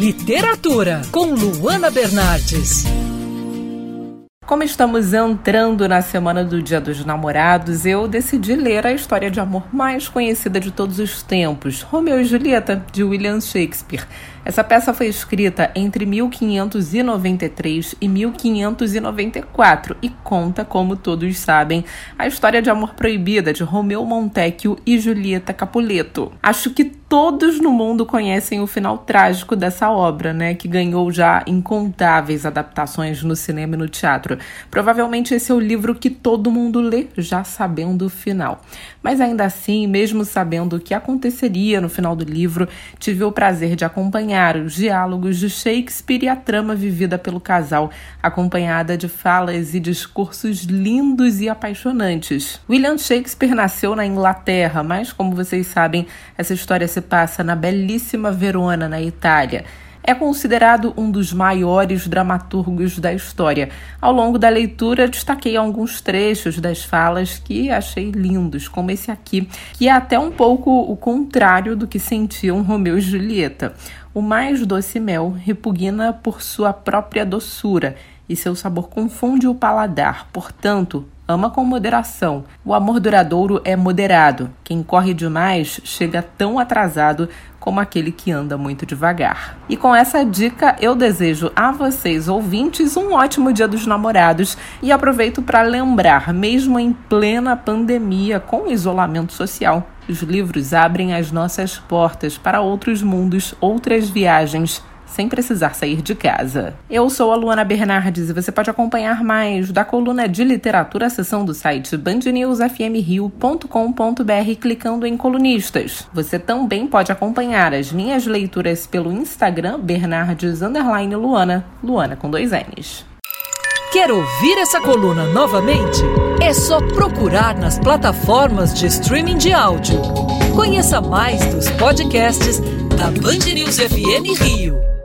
Literatura, com Luana Bernardes. Como estamos entrando na semana do Dia dos Namorados, eu decidi ler a história de amor mais conhecida de todos os tempos, Romeu e Julieta, de William Shakespeare. Essa peça foi escrita entre 1593 e 1594 e conta, como todos sabem, a história de amor proibida de Romeu Montecchio e Julieta Capuleto. Acho que todos no mundo conhecem o final trágico dessa obra, né, que ganhou já incontáveis adaptações no cinema e no teatro. Provavelmente esse é o livro que todo mundo lê já sabendo o final. Mas ainda assim, mesmo sabendo o que aconteceria no final do livro, tive o prazer de acompanhar os diálogos de Shakespeare e a trama vivida pelo casal, acompanhada de falas e discursos lindos e apaixonantes. William Shakespeare nasceu na Inglaterra, mas como vocês sabem, essa história se passa na belíssima Verona, na Itália é considerado um dos maiores dramaturgos da história. Ao longo da leitura, destaquei alguns trechos das falas que achei lindos, como esse aqui, que é até um pouco o contrário do que sentiam Romeu e Julieta. O mais doce mel repugna por sua própria doçura e seu sabor confunde o paladar. Portanto, ama com moderação. O amor duradouro é moderado. Quem corre demais chega tão atrasado como aquele que anda muito devagar. E com essa dica, eu desejo a vocês, ouvintes, um ótimo Dia dos Namorados e aproveito para lembrar, mesmo em plena pandemia, com isolamento social, os livros abrem as nossas portas para outros mundos, outras viagens sem precisar sair de casa. Eu sou a Luana Bernardes e você pode acompanhar mais da coluna de literatura a seção do site bandnewsfmrio.com.br clicando em colunistas. Você também pode acompanhar as minhas leituras pelo Instagram Bernardes Luana, Luana com dois N's. Quer ouvir essa coluna novamente? É só procurar nas plataformas de streaming de áudio. Conheça mais dos podcasts da Band News FM Rio.